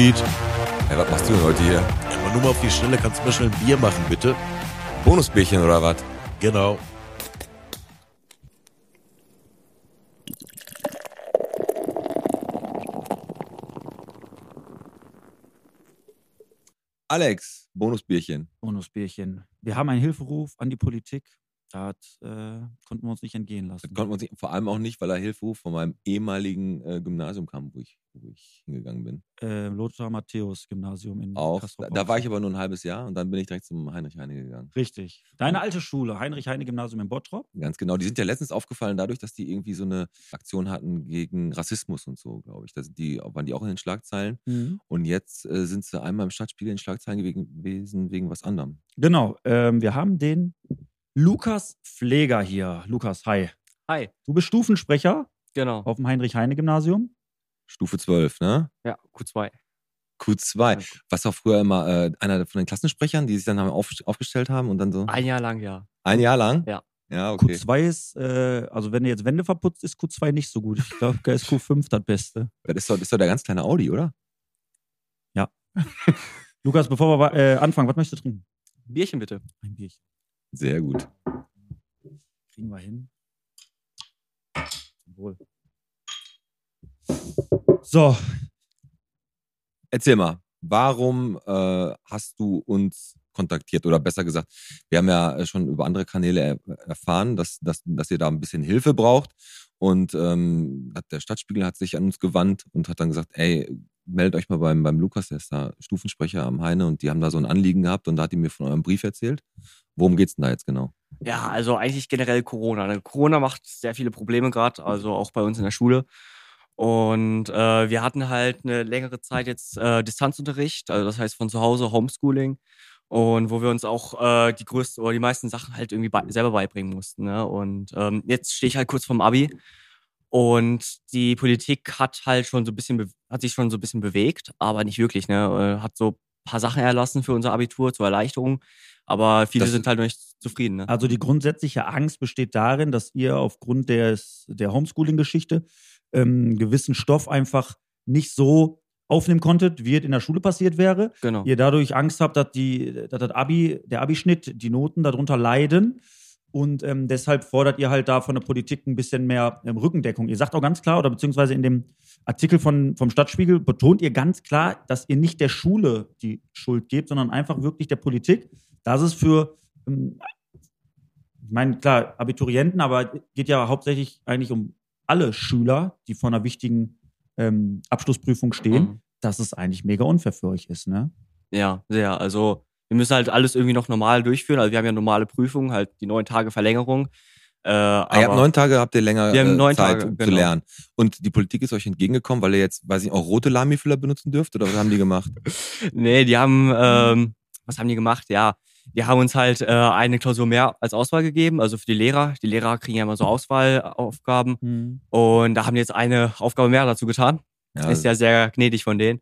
Pete. Hey, was machst du denn heute hier? Ja, nur mal auf die Stelle, kannst du mir schnell ein Bier machen, bitte? Bonusbierchen oder was? Genau. Alex, Bonusbierchen. Bonusbierchen. Wir haben einen Hilferuf an die Politik. Da äh, konnten wir uns nicht entgehen lassen. Das konnten wir uns nicht, vor allem auch nicht, weil er Hilferuf von meinem ehemaligen äh, Gymnasium kam, wo ich, wo ich hingegangen bin. Äh, Lothar Matthäus Gymnasium in Auch. Da, da war ich aber nur ein halbes Jahr und dann bin ich direkt zum Heinrich Heine gegangen. Richtig. Deine alte Schule, Heinrich-Heine-Gymnasium in Bottrop. Ganz genau. Die sind ja letztens aufgefallen dadurch, dass die irgendwie so eine Aktion hatten gegen Rassismus und so, glaube ich. Da die, waren die auch in den Schlagzeilen. Und jetzt äh, sind sie einmal im Stadtspiegel in den Schlagzeilen gewesen wegen was anderem. Genau. Ähm, wir haben den Lukas Pfleger hier. Lukas, hi. Hi, Du bist Stufensprecher genau. auf dem Heinrich-Heine-Gymnasium. Stufe 12, ne? Ja, Q2. Q2. Was auch früher immer äh, einer von den Klassensprechern, die sich dann haben auf, aufgestellt haben und dann so. Ein Jahr lang, ja. Ein Jahr lang? Ja. Ja, okay. Q2 ist, äh, also wenn ihr jetzt Wände verputzt, ist Q2 nicht so gut. Ich glaube, da ist Q5 das Beste. Das ist doch, das ist doch der ganz kleine Audi, oder? Lukas, bevor wir äh, anfangen, was möchtest du trinken? Bierchen bitte. Ein Bierchen. Sehr gut. Kriegen wir hin. Wohl. So, Erzähl mal, warum äh, hast du uns kontaktiert? Oder besser gesagt, wir haben ja äh, schon über andere Kanäle er erfahren, dass, dass, dass ihr da ein bisschen Hilfe braucht. Und ähm, der Stadtspiegel hat sich an uns gewandt und hat dann gesagt, ey, meldet euch mal beim, beim Lukas, der ist da Stufensprecher am Heine und die haben da so ein Anliegen gehabt und da hat die mir von eurem Brief erzählt. Worum geht's denn da jetzt genau? Ja, also eigentlich generell Corona. ne? Corona macht sehr viele Probleme gerade, also auch bei uns in der Schule. Und äh, wir hatten halt eine längere Zeit jetzt äh, Distanzunterricht, also das heißt von zu Hause Homeschooling. Und wo wir uns auch äh, die größten oder die meisten Sachen halt irgendwie bei, selber beibringen mussten. Ne? Und ähm, jetzt stehe ich halt kurz vorm Abi. Und die Politik hat halt schon so ein bisschen, hat sich schon so ein bisschen bewegt, aber nicht wirklich, ne? Äh, Hat so ein paar Sachen erlassen für unser Abitur zur Erleichterung. Aber viele Das- sind halt noch nicht zufrieden, ne? also die grundsätzliche Angst besteht darin, dass ihr aufgrund des, der Homeschooling-Geschichte ähm, gewissen Stoff einfach nicht so aufnehmen konntet, wie es in der Schule passiert wäre. Genau. Ihr dadurch Angst habt, dass, die, dass das Abi, der Abischnitt, die Noten darunter leiden. Und ähm, deshalb fordert ihr halt da von der Politik ein bisschen mehr ähm, Rückendeckung. Ihr sagt auch ganz klar, oder beziehungsweise in dem Artikel von, vom Stadtspiegel betont ihr ganz klar, dass ihr nicht der Schule die Schuld gebt, sondern einfach wirklich der Politik. Das ist für, ähm, ich meine, klar, Abiturienten, aber es geht ja hauptsächlich eigentlich um alle Schüler, die vor einer wichtigen ähm, Abschlussprüfung stehen, Mhm. dass es eigentlich mega unfair für euch ist, ne? Ja, sehr. Also wir müssen halt alles irgendwie noch normal durchführen. Also wir haben ja normale Prüfungen, halt die neun Tage Verlängerung. Äh, Ah, ihr habt neun Tage, habt ihr länger Wir haben äh, neun Zeit, Tage, um zu genau. lernen. Und die Politik ist euch entgegengekommen, weil ihr jetzt, weiß ich, auch rote Lamifüller benutzen dürft? Oder was haben die gemacht? Nee, die haben, ähm, was haben die gemacht? Ja, die haben uns halt äh, eine Klausur mehr als Auswahl gegeben, also für die Lehrer. Die Lehrer kriegen ja immer so Auswahlaufgaben. Und da haben die jetzt eine Aufgabe mehr dazu getan. Ja, Ist ja sehr gnädig von denen.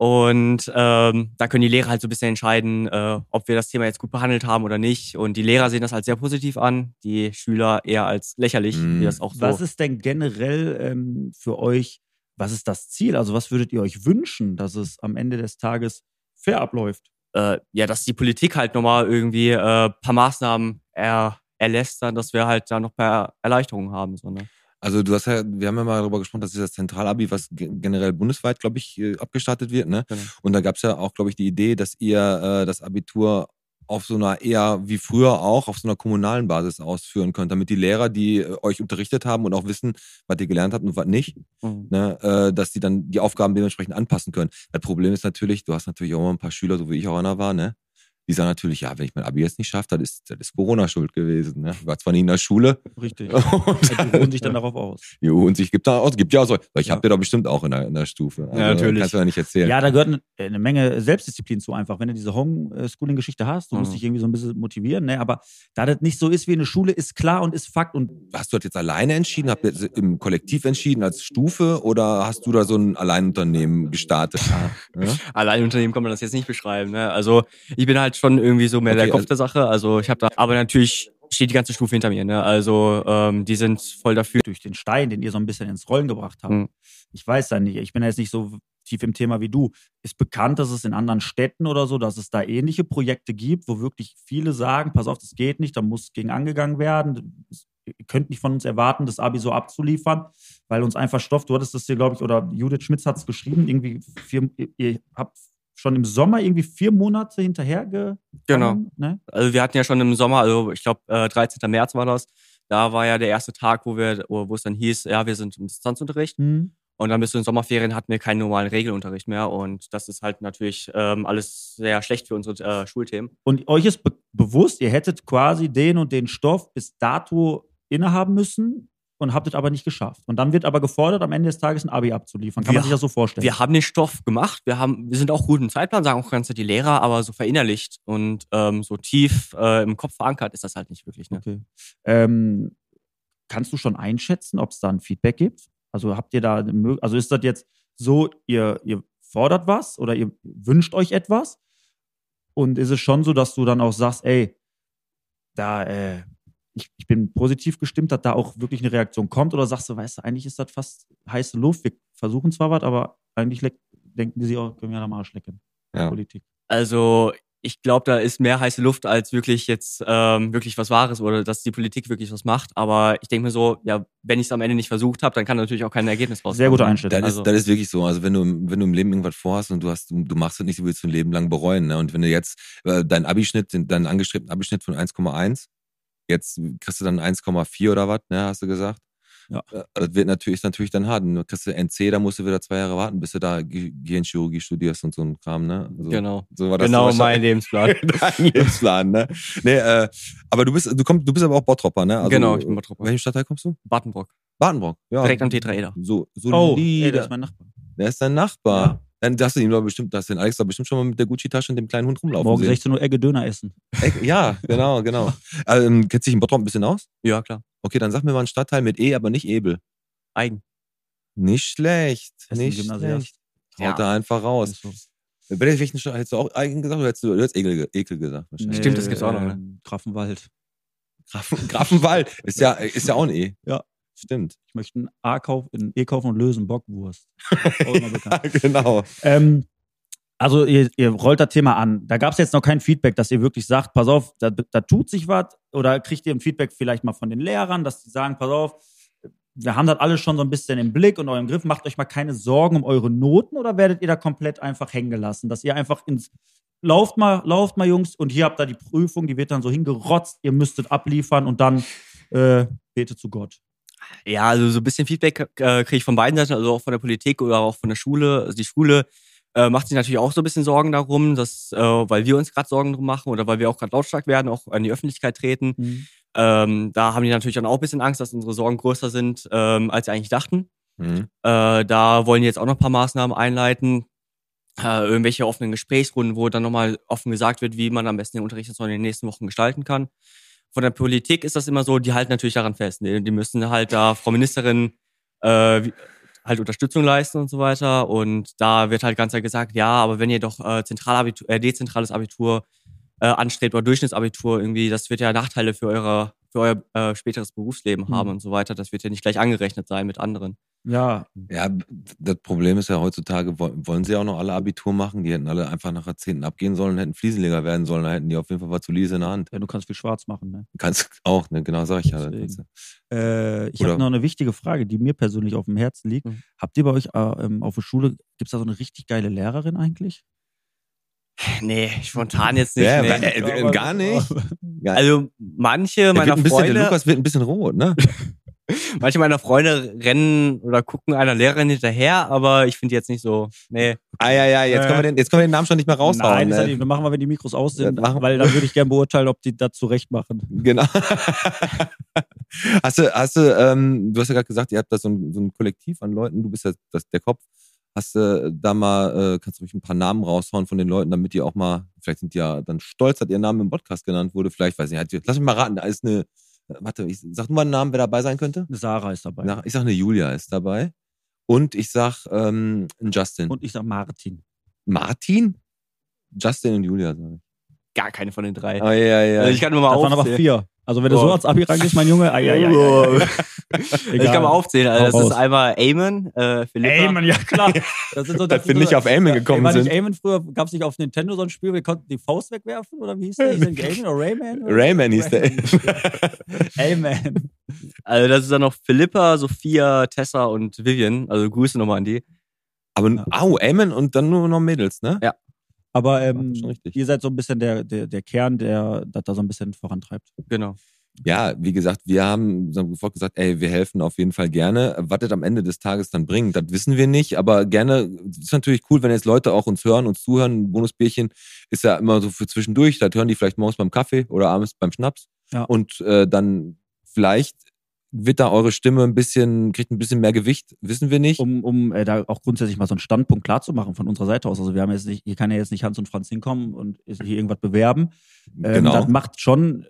Und ähm, da können die Lehrer halt so ein bisschen entscheiden, äh, ob wir das Thema jetzt gut behandelt haben oder nicht. Und die Lehrer sehen das halt sehr positiv an, die Schüler eher als lächerlich, Mm. wie das auch so. Was ist denn generell ähm, für euch, was ist das Ziel? Also was würdet ihr euch wünschen, dass es am Ende des Tages fair abläuft? äh, ja, dass die Politik halt nochmal irgendwie äh, paar Maßnahmen er, erlässt, dann, dass wir halt da noch paar Erleichterungen haben. So, ne? Also du hast ja, wir haben ja mal darüber gesprochen, das ist das Zentralabi, was ge- generell bundesweit, glaube ich, äh, abgestartet wird. Ne? Genau. Und da gab es ja auch, glaube ich, die Idee, dass ihr äh, das Abitur auf so einer eher wie früher auch auf so einer kommunalen Basis ausführen könnt, damit die Lehrer, die äh, euch unterrichtet haben und auch wissen, was ihr gelernt habt und was nicht, Mhm. ne, äh, dass die dann die Aufgaben dementsprechend anpassen können. Das Problem ist natürlich, du hast natürlich auch immer ein paar Schüler, so wie ich auch einer war, ne? Die sagen natürlich, ja, wenn ich mein Abi jetzt nicht schaffe, das ist, das ist Corona schuld gewesen. Ne? Ich war zwar nie in der Schule. Richtig. Und, Die ruhen sich dann darauf aus. Jo, und sich gibt da aus, gibt ja auch so. Ich Ja. hab dir doch bestimmt auch in der, in der Stufe. Also, Ja, natürlich. Kannst du ja nicht erzählen. Ja, da gehört eine, eine Menge Selbstdisziplin zu einfach. Wenn du diese Homeschooling-Geschichte hast, du musst Mhm. dich irgendwie so ein bisschen motivieren, ne? aber da das nicht so ist wie eine Schule, ist klar und ist Fakt. Und Hast du das jetzt alleine entschieden? Habt ihr das im Kollektiv entschieden als Stufe oder hast du da so ein Alleinunternehmen gestartet? Ja? Alleinunternehmen kann man das jetzt nicht beschreiben. Ne? Also ich bin halt schon irgendwie so mehr Okay, der Kopf also- der Sache. Also ich habe da, aber natürlich steht die ganze Stufe hinter mir. Ne? Also ähm, die sind voll dafür. durch den Stein, den ihr so ein bisschen ins Rollen gebracht habt. Mhm. Ich weiß da nicht, ich bin ja jetzt nicht so tief im Thema wie du. Ist bekannt, dass es in anderen Städten oder so, dass es da ähnliche Projekte gibt, wo wirklich viele sagen, pass auf, das geht nicht, da muss gegen angegangen werden. Ihr könnt nicht von uns erwarten, das Abi so abzuliefern, weil uns einfach Stoff, du hattest das hier, glaube ich, oder Judith Schmitz hat es geschrieben, irgendwie, vier, ihr habt schon im Sommer irgendwie vier Monate hinterher ge Genau. Ne? Also wir hatten ja schon im Sommer, also ich glaube äh, 13. März war das, da war ja der erste Tag, wo wir, wo es dann hieß, ja, wir sind im Distanzunterricht. Hm. Und dann bis zu den Sommerferien hatten wir keinen normalen Regelunterricht mehr. Und das ist halt natürlich ähm, alles sehr schlecht für unsere äh, Schulthemen. Und euch ist be bewusst, ihr hättet quasi den und den Stoff bis dato innehaben müssen und habt es aber nicht geschafft. Und dann wird aber gefordert, am Ende des Tages ein Abi abzuliefern. Kann Wir- man sich das so vorstellen? Wir haben den Stoff gemacht, wir haben, wir sind auch gut im Zeitplan, sagen auch ganz die Lehrer, aber so verinnerlicht und ähm, so tief äh, im Kopf verankert ist das halt nicht wirklich. Ne? Okay. Ähm, kannst du schon einschätzen, ob es da ein Feedback gibt? Also habt ihr da, also ist das jetzt so, ihr, ihr fordert was oder ihr wünscht euch etwas? Und ist es schon so, dass du dann auch sagst, ey, da, äh, ich, ich bin positiv gestimmt, dass da auch wirklich eine Reaktion kommt? Oder sagst du, weißt du, eigentlich ist das fast heiße Luft, wir versuchen zwar was, aber eigentlich denken die sich auch, können wir am Arsch lecken. Ja. Politik. Also ich glaube, da ist mehr heiße Luft als wirklich jetzt ähm, wirklich was Wahres oder dass die Politik wirklich was macht. Aber ich denke mir so, ja, wenn ich es am Ende nicht versucht habe, dann kann natürlich auch kein Ergebnis rauskommen. Sehr gute Einstellung. Das, Also- ist, das ist wirklich so. Also wenn du, im- wenn du im Leben irgendwas vorhast und du hast, du, machst es nicht, du willst du ein Leben lang bereuen. Ne? Und wenn du jetzt äh, deinen Abischnitt, deinen angestrebten Abischnitt von 1,1, jetzt kriegst du dann 1,4 oder was, ne, hast du gesagt? Ja. Äh, Das wird natürlich, ist natürlich dann hart. Du kriegst du NC, da musst du wieder zwei Jahre warten, bis du da Ge- Gehirnchirurgie studierst und so ein Kram, ne? Also, Genau. So war das Genau so mein Lebensplan. dein Lebensplan, ne? Nee, äh, aber du bist, du kommst, du bist aber auch Bottropper, ne? Also, Genau, ich bin Bottropper. Welchen Stadtteil kommst du? Battenbrock. Badenbrock, ja. Direkt am Tetraeder. So, so Oh, ey, das ist mein Nachbar. Der ist dein Nachbar. Ja. Dann hast du ihn doch bestimmt, hast du den Alex doch bestimmt schon mal mit der Gucci-Tasche und dem kleinen Hund rumlaufen Morgen sehen. 16 Uhr Ecke Döner essen. Ey, Ja, genau, genau. ähm, kennst du dich in Bottrop ein bisschen aus? Ja, klar. Okay, dann sag mir mal einen Stadtteil mit E, aber nicht Ebel. Eigen. Nicht schlecht. Essen Nicht schlecht. Haut da einfach raus. Welchen Stadt hättest du auch Eigen gesagt oder hättest du, du hättest Ekel, Ekel gesagt? Wahrscheinlich. Stimmt, das gibt's auch noch, ne? ähm, Grafenwald. Grafen, Grafenwald ist ja, ist ja auch ein E. Ja. Stimmt. Ich möchte ein A kaufen, ein E kaufen und lösen Bockwurst. Genau. ähm, also ihr, ihr rollt das Thema an. Da gab es jetzt noch kein Feedback, dass ihr wirklich sagt, pass auf, da, da tut sich was. Oder kriegt ihr ein Feedback vielleicht mal von den Lehrern, dass die sagen, pass auf, wir haben das alles schon so ein bisschen im Blick und eurem Griff. Macht euch mal keine Sorgen um eure Noten oder werdet ihr da komplett einfach hängen gelassen? Dass ihr einfach ins Lauft mal, lauft mal, Jungs, und hier habt ihr die Prüfung, die wird dann so hingerotzt, ihr müsstet abliefern und dann äh, betet zu Gott. Ja, also so ein bisschen Feedback äh, kriege ich von beiden Seiten, also auch von der Politik oder auch von der Schule. Also die Schule äh, macht sich natürlich auch so ein bisschen Sorgen darum, dass, äh, weil wir uns gerade Sorgen drum machen oder weil wir auch gerade lautstark werden, auch an die Öffentlichkeit treten. Ähm, da haben die natürlich dann auch ein bisschen Angst, dass unsere Sorgen größer sind, ähm, als sie eigentlich dachten. Mhm. Äh, da wollen die jetzt auch noch ein paar Maßnahmen einleiten. Äh, irgendwelche offenen Gesprächsrunden, wo dann nochmal offen gesagt wird, wie man am besten den Unterricht jetzt in den nächsten Wochen gestalten kann. Von der Politik ist das immer so, die halten natürlich daran fest. Die, die müssen halt da Frau Ministerin äh, halt Unterstützung leisten und so weiter. Und da wird halt ganz klar gesagt, ja, aber wenn ihr doch äh, Zentralabitur, äh, dezentrales Abitur äh, anstrebt oder Durchschnittsabitur irgendwie, das wird ja Nachteile für eure für euer äh, späteres Berufsleben Mhm. haben und so weiter. Das wird ja nicht gleich angerechnet sein mit anderen. Ja, Ja, das Problem ist ja heutzutage, woll- wollen sie auch noch alle Abitur machen? Die hätten alle einfach nach 10. abgehen sollen, hätten Fliesenleger werden sollen, da hätten die auf jeden Fall was zu Lise in der Hand. ja, du kannst viel schwarz machen, ne? Kannst auch, ne? Genau, sag ich ja. Deswegen. Das- Äh, ich habe noch eine wichtige Frage, die mir persönlich auf dem Herzen liegt. Mhm. Habt ihr bei euch äh, ähm, auf der Schule, gibt es da so eine richtig geile Lehrerin eigentlich? Nee, spontan jetzt nicht. Ja, nee. äh, äh, gar nicht. Also manche der, meiner bisschen, der Freunde, Lukas wird ein bisschen rot, ne? manche meiner Freunde rennen oder gucken einer Lehrerin hinterher, aber ich finde jetzt nicht so. Nee. Ah ja, ja, jetzt, Äh. können wir den, jetzt können wir den Namen schon nicht mehr raushauen. Nein, das ne? ist ja nicht, wir machen wir, wenn die Mikros aus sind, weil dann würde ich gerne beurteilen, ob die das zurecht machen. Genau. hast du, hast du, ähm, du hast ja gerade gesagt, ihr habt da so ein, so ein Kollektiv an Leuten, du bist ja das, der Kopf. Hast du da mal, äh, kannst du ruhig ein paar Namen raushauen von den Leuten, damit die auch mal, vielleicht sind die ja dann stolz, dass ihr Name im Podcast genannt wurde, vielleicht, weiß ich nicht, lass mich mal raten, da ist eine, äh, warte, ich sag nur mal einen Namen, wer dabei sein könnte. Sarah ist dabei. Na, Ich sag eine Julia ist dabei. Und ich sag ähm, ein Justin. Und ich sag Martin. Martin? Justin und Julia, sag ich. Gar keine von den drei. Ah, ja, ja. Also ich kann nur mal Das waren aber vier. Also wenn du so Oh. ans Abi rangehst, mein Junge, ai, ai, ai, ai, Oh. Ich kann mal aufzählen. Also das ist einmal Eamon, äh, Philippa. Eamon, ja klar. Das sind so, Dass sind wir so- nicht auf Eamon gekommen war sind. Nicht Eamon früher gab es nicht auf Nintendo so ein Spiel, wir konnten die Faust wegwerfen oder wie hieß der? Hieß der Eamon oder Rayman? oder? Rayman hieß der. Amen. Also das ist dann noch Philippa, Sophia, Tessa und Vivian. Also Grüße nochmal an die. Aber, Ja. au, Amen und dann nur noch Mädels, ne? Ja. Aber ähm, Schon richtig. ihr seid so ein bisschen der, der, der Kern, der das da so ein bisschen vorantreibt. Genau. Ja, wie gesagt, wir haben sofort gesagt, ey, wir helfen auf jeden Fall gerne. Was das am Ende des Tages dann bringt, das wissen wir nicht. Aber gerne, es ist natürlich cool, wenn jetzt Leute auch uns hören, uns zuhören. Ein Bonusbierchen ist ja immer so für zwischendurch. Das hören die vielleicht morgens beim Kaffee oder abends beim Schnaps. Ja. Und äh, dann vielleicht wird da eure Stimme ein bisschen, kriegt ein bisschen mehr Gewicht, wissen wir nicht. Um, um äh, da auch grundsätzlich mal so einen Standpunkt klar zu machen von unserer Seite aus. Also wir haben jetzt nicht, hier kann ja jetzt nicht Hans und Franz hinkommen und hier irgendwas bewerben. Ähm, Genau. Das macht schon,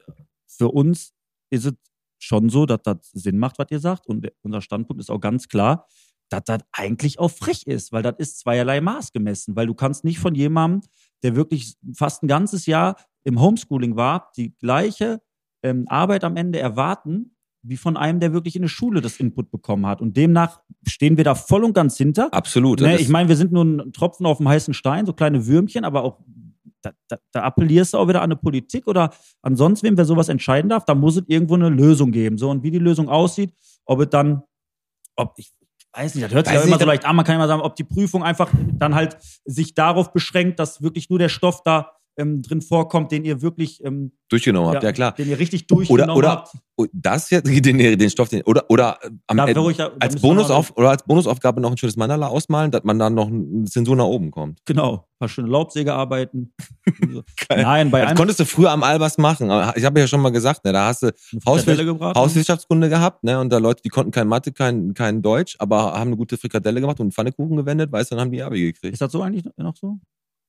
für uns ist es schon so, dass das Sinn macht, was ihr sagt. Und unser Standpunkt ist auch ganz klar, dass das eigentlich auch frech ist, weil das ist zweierlei Maß gemessen. Weil du kannst nicht von jemandem, der wirklich fast ein ganzes Jahr im Homeschooling war, die gleiche ähm, Arbeit am Ende erwarten, wie von einem, der wirklich in der Schule das Input bekommen hat. Und demnach stehen wir da voll und ganz hinter. Absolut. Ne, ich meine, wir sind nur ein Tropfen auf dem heißen Stein, so kleine Würmchen, aber auch da, da, da appellierst du auch wieder an eine Politik oder an sonst wem, wer sowas entscheiden darf. Da muss es irgendwo eine Lösung geben. So, und wie die Lösung aussieht, ob es dann, ob ich weiß nicht, das hört sich ja immer so leicht an, man kann immer sagen, ob die Prüfung einfach dann halt sich darauf beschränkt, dass wirklich nur der Stoff da ähm, drin vorkommt, den ihr wirklich, ähm, durchgenommen habt, ja, klar. den ihr richtig durchgenommen oder- habt. Und das jetzt, den, den Stoff, den, oder, oder am Da ruhig, da, als mal- Bonusauf oder als Bonusaufgabe noch ein schönes Mandala ausmalen, dass man dann noch ein Zensur nach oben kommt. Genau, ein paar schöne Laubsägearbeiten. Nein, bei Das konntest du früher am Albers machen. Ich habe ja schon mal gesagt, ne, da hast du eine Hauswir- gebraten. Hauswirtschaftskunde gehabt, ne, und da Leute, die konnten kein Mathe, kein, kein Deutsch, aber haben eine gute Frikadelle gemacht und einen Pfannekuchen gewendet, weißt du, dann haben die Abi gekriegt. Ist das so eigentlich noch so?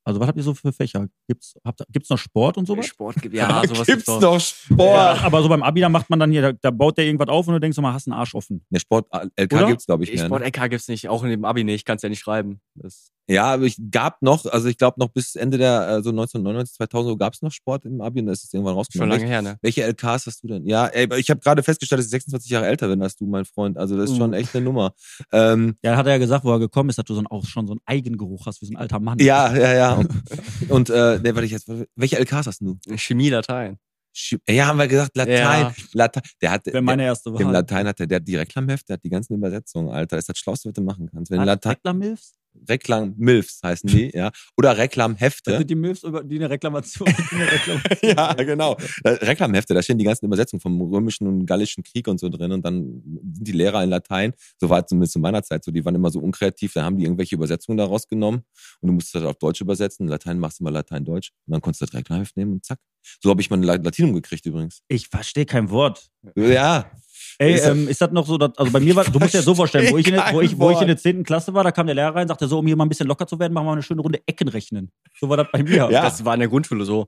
Also, was habt ihr so für Fächer? Gibt's, habt, gibt's noch Sport und sowas? Sport gibt ja sowas Gibt's doch. noch Sport? Ja, aber so beim Abi, da macht man dann hier, da, da baut der irgendwas auf und du denkst mal, hast einen Arsch offen. Ne, Sport, LK Oder? gibt's, glaube ich, mehr. Ne? Sport-LK gibt's nicht, auch in dem Abi nicht, kannst ja nicht schreiben. Das, Ja, aber ich gab noch, also ich glaube noch bis Ende der, also 1999, 2000 gab's noch Sport im Abi und da ist es irgendwann schon rausgekommen. lange her, ne? Welche LKs hast du denn? Ja, ey, ich habe gerade festgestellt, dass ich 26 Jahre älter bin als du, mein Freund. Also das ist schon Uh. echt eine Nummer. Ähm, Ja, hat er ja gesagt, wo er gekommen ist, dass du so ein, auch schon so einen Eigengeruch hast, wie so ein alter Mann. ja, ja, ja. Und, und äh, ne, warte ich jetzt, welche LKs hast du? Chemie, Latein. Ja, haben wir gesagt, Latein. Ja. Latein. Der hat, Wäre der, meine erste Wahl. dem Latein hat der, der hat die Reklamhefte, der hat die ganzen Übersetzungen, Alter. Das ist das Schlauste, was du machen kannst. Wenn Hat Latein, Reklam-Milfs? Reklam, Milfs heißen die, ja. Oder Das Reklamhefte. sind die Milfs, über die eine Reklamation. Die eine Reklamation ja, genau. Äh, Reklamhefte, da stehen die ganzen Übersetzungen vom römischen und gallischen Krieg und so drin und dann sind die Lehrer in Latein, so war es zumindest zu meiner Zeit so, die waren immer so unkreativ, da haben die irgendwelche Übersetzungen daraus genommen und du musstest das auf Deutsch übersetzen, Latein machst du mal Latein-Deutsch und dann konntest du das Reklamheft nehmen und zack. So habe ich mein La- Latinum gekriegt übrigens. Ich verstehe kein Wort. Ja, Ey, Ist das- ähm, ist das noch so, dass, also bei mir war, du musst dir das so vorstellen, wo ich, in, der- wo, ich, wo ich in der 10. Klasse war, da kam der Lehrer rein, sagte so, um hier mal ein bisschen locker zu werden, machen wir mal eine schöne Runde Ecken rechnen. So war das bei mir. Ja. Das war in der Grundschule so.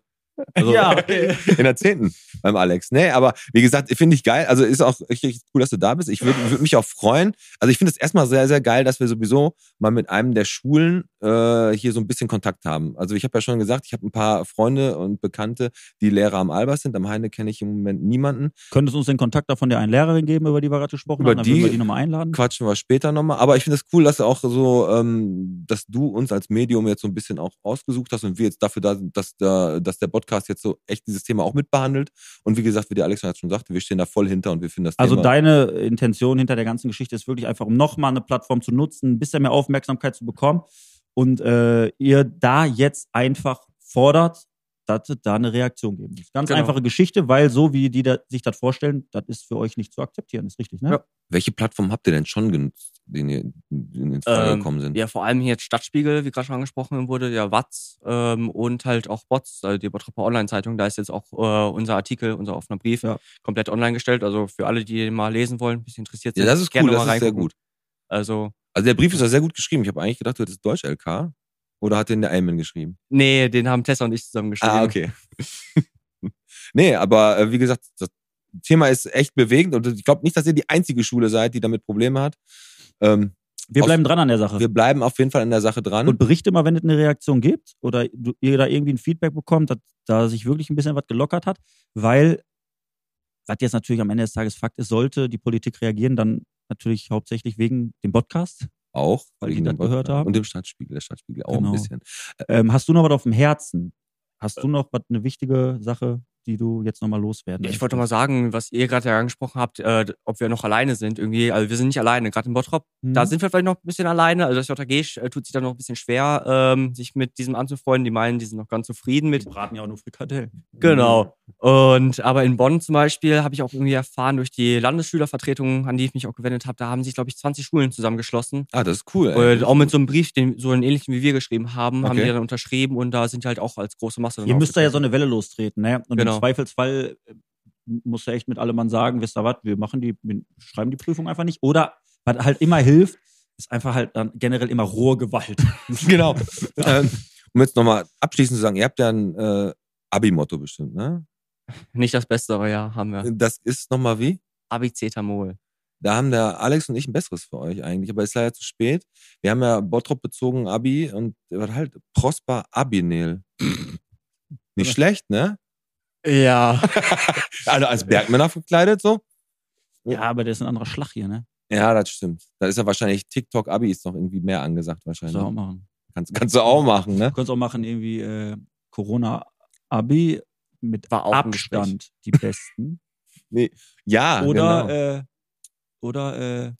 Also, ja okay. in der zehnten beim Alex. Nee, aber wie gesagt, finde ich geil. Also ist auch richtig cool, dass du da bist. Ich würde würd mich auch freuen. Also ich finde es erstmal sehr, sehr geil, dass wir sowieso mal mit einem der Schulen äh, hier so ein bisschen Kontakt haben. Also ich habe ja schon gesagt, ich habe ein paar Freunde und Bekannte, die Lehrer am Albers sind. Am Heine kenne ich im Moment niemanden. Könntest du uns den Kontakt davon der einen Lehrerin geben, über die wir gerade gesprochen Über haben? Dann die- würden wir die nochmal einladen. Quatschen wir später nochmal. Aber ich finde es cool, dass du auch so, ähm, dass du uns als Medium jetzt so ein bisschen auch ausgesucht hast und wir jetzt dafür da sind, dass der, dass der Podcast jetzt so echt dieses Thema auch mitbehandelt. Und wie gesagt, wie der Alex jetzt schon sagte, wir stehen da voll hinter und wir finden das Also Thema. deine Intention hinter der ganzen Geschichte ist wirklich einfach, um nochmal eine Plattform zu nutzen, ein bisschen mehr Aufmerksamkeit zu bekommen und äh, ihr da jetzt einfach fordert, dass es da eine Reaktion geben muss. Ganz Genau. einfache Geschichte, weil so wie die da, sich das vorstellen, das ist für euch nicht zu akzeptieren, ist richtig, ne? Ja. Welche Plattform habt ihr denn schon genutzt, die in in Frage Ähm, gekommen sind? Ja, vor allem hier jetzt Stadtspiegel, wie gerade schon angesprochen wurde, ja, Watz ähm, und halt auch Bots, also die Bottroper Online-Zeitung. Da ist jetzt auch äh, unser Artikel, unser offener Brief, Ja. komplett online gestellt. Also für alle, die den mal lesen wollen, ein bisschen interessiert Ja, sind, das ist gerne cool, das mal ist sehr gut. Also, Also der Brief ist ja sehr gut geschrieben. Ich habe eigentlich gedacht, du hättest Deutsch-LK. Oder hat den der Eamon geschrieben? nee, den haben Tessa und ich zusammen geschrieben. Ah, okay. nee, aber äh, wie gesagt, das Thema ist echt bewegend und ich glaube nicht, dass ihr die einzige Schule seid, die damit Probleme hat. Ähm, Wir bleiben dran an der Sache. wir bleiben auf jeden Fall an der Sache dran. und berichte mal, wenn es eine Reaktion gibt oder du, ihr da irgendwie ein Feedback bekommt, dass da sich wirklich ein bisschen was gelockert hat, weil was jetzt natürlich am Ende des Tages Fakt ist, sollte die Politik reagieren, dann natürlich hauptsächlich wegen dem Podcast. Auch, Weil wegen das gehört haben. Und dem Stadtspiegel, der Stadtspiegel auch Genau. ein bisschen. Ähm, hast du noch was auf dem Herzen? Hast du noch was, eine wichtige Sache, die du jetzt nochmal loswerden ich wollte mal sagen, was ihr gerade ja angesprochen habt, äh, ob wir noch alleine sind irgendwie. Also wir sind nicht alleine, gerade in Bottrop. Mhm. Da sind wir vielleicht noch ein bisschen alleine. Also das JG äh, tut sich da noch ein bisschen schwer, ähm, sich mit diesem anzufreunden. Die meinen, die sind noch ganz zufrieden mit. Die braten ja auch nur Frikadellen. Genau. Und aber in Bonn zum Beispiel habe ich auch irgendwie erfahren durch die Landesschülervertretung, an die ich mich auch gewendet habe, da haben sich, glaube ich, 20 Schulen zusammengeschlossen. Ah, das ist cool. ey. Äh, auch mit so einem Brief, den so einen ähnlichen wie wir geschrieben haben, haben Okay. die dann unterschrieben und da sind die halt auch als große Masse. Ihr müsst da ja so eine Welle lostreten, ne? Und Genau. Im Zweifelsfall äh, muss er echt mit allem Mann sagen, wisst ihr was, wir machen die, wir schreiben die Prüfung einfach nicht. Oder was halt immer hilft, ist einfach halt dann generell immer rohe Gewalt. genau. ähm, um jetzt nochmal abschließend zu sagen, ihr habt ja ein äh, Abi-Motto bestimmt, ne? Nicht das Beste, aber ja, haben wir. Das ist nochmal wie? Abicetamol. Da haben der Alex und ich ein besseres für euch eigentlich, aber ist leider zu spät. Wir haben ja Bottrop bezogen Abi und was halt Prosper Abinel. Nicht schlecht, ne? Ja. Also als Bergmänner verkleidet so. ja, aber der ist ein anderer Schlag hier, ne? Ja, das stimmt. Da ist ja wahrscheinlich TikTok Abi ist noch irgendwie mehr angesagt wahrscheinlich. Kannst du auch machen. Kannst, kannst du auch machen, ne? Du kannst auch machen, irgendwie äh, Corona-Abi mit War auch ein Abstand die besten. Ja, Oder, genau. äh, oder, äh,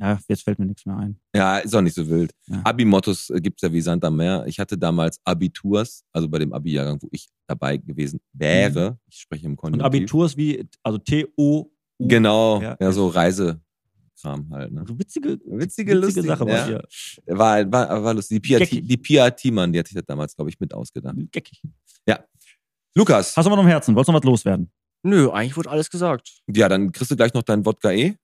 ja, jetzt fällt mir nichts mehr ein. Ja, ist auch nicht so wild. Ja. Abi-Mottos äh, gibt's ja wie Sand am Meer. Ich hatte damals Abiturs, also bei dem Abi-Jahrgang, wo ich dabei gewesen wäre. Ich spreche im Und Konjunktiv. Abiturs wie, also T-O. Genau, Ja. ja, so Reisekram halt. Ne? Also witzige, Witzige, lustige, Sache ja. war hier. War, war, war lustig. Die Pia, Geckig. die Pia Thiemann, die hat sich das damals, glaube ich, mit ausgedacht. Geckig. Lukas, Hast du mal noch im Herzen? Wolltest du noch was loswerden? Nö, eigentlich wurde alles gesagt. ja, dann kriegst du gleich noch dein Wodka E.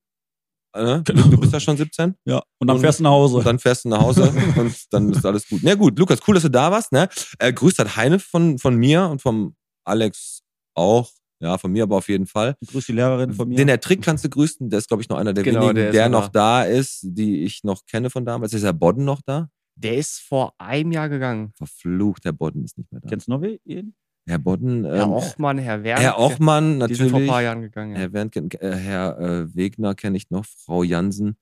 Genau. Du bist ja schon 17. Ja. Und dann Und- fährst du nach Hause. Und dann fährst du nach Hause und dann ist alles gut. Na gut, Lukas, cool, dass du da warst. Ne? Äh, grüßt hat Heine von, von mir und vom Alex auch. Ja, von mir aber auf jeden Fall. Grüß die Lehrerin von mir. Den der Trick kannst du grüßen. Der ist, glaube ich, noch einer der Genau, wenigen, der der, noch noch da ist, die ich noch kenne von damals. Ist der Bodden noch da? Der ist vor einem Jahr gegangen. Verflucht, der Bodden ist nicht mehr da. Kennst du noch wen? Herr Bodden, Herr ähm, Ochmann, Herr Werner. Herr Ochmann Die sind vor ein natürlich. paar Jahren gegangen. Ja. Herr, kenn- äh, Herr äh, Wegner kenne ich noch, Frau Jansen.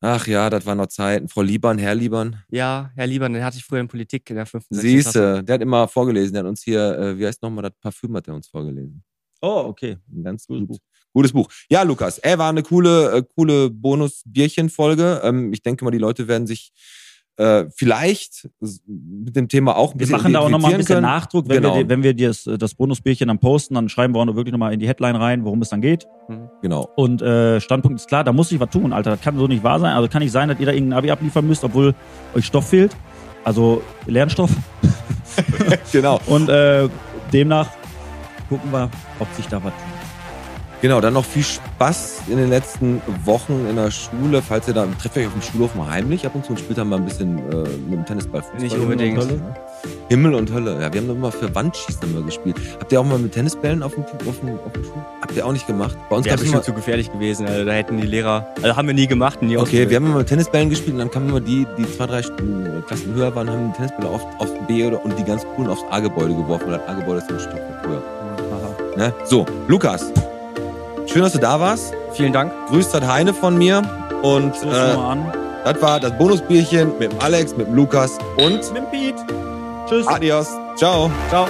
Ach ja, das waren noch Zeiten. Frau Liebern, Herr Liebern. ja, Herr Lieber, den hatte ich früher in Politik in der fünften. Siehste, der hat immer vorgelesen. Der hat uns hier, äh, wie heißt nochmal das Parfüm, hat er uns vorgelesen. Oh, okay. Ein ganz Gutes gut, gutes Buch. Ja, Lukas, ey, war eine coole, äh, coole Bonus-Bierchen-Folge. Ähm, ich denke mal, die Leute werden sich äh, vielleicht mit dem Thema auch ein Wir bisschen machen da auch nochmal ein bisschen können. Nachdruck. Wenn Genau. wir, wenn wir das, das Bonusbierchen dann posten, dann schreiben wir auch noch wirklich nochmal in die Headline rein, worum es dann geht. Genau. Und äh, Standpunkt ist klar, da muss ich was tun, Alter. Das kann so nicht wahr sein. Also kann nicht sein, dass ihr da irgendein Abi abliefern müsst, obwohl euch Stoff fehlt. Also Lernstoff. Genau. Und äh, demnach gucken wir, ob sich da was tut. Genau, dann noch viel Spaß in den letzten Wochen in der Schule. Falls ihr da, trefft euch auf dem Schulhof mal heimlich ab und zu und spielt dann mal ein bisschen äh, mit dem Tennisball Fußball. Nicht unbedingt. Himmel und Hölle. Himmel und Hölle. Ja, wir haben doch immer für Wandschießen immer gespielt. Habt ihr auch mal mit Tennisbällen auf dem, auf dem, auf dem Schul? Habt ihr auch nicht gemacht? Bei uns es schon immer, zu gefährlich gewesen. Also da hätten die Lehrer, also haben wir nie gemacht, nie Okay, wir haben immer mit Tennisbällen gespielt und dann kamen immer die, die zwei, drei äh, Klassen höher waren, haben die Tennisbälle oft aufs B oder und die ganz coolen aufs A-Gebäude geworfen, weil das A-Gebäude ist so ein Stück höher. Ne? So, Lukas. Schön, dass du da warst. Vielen Dank. Grüßt hat Heine von mir. Und äh, das war das Bonusbierchen mit dem Alex, mit dem Lukas und Mit dem Piet. Tschüss. Adios. Ciao. Ciao.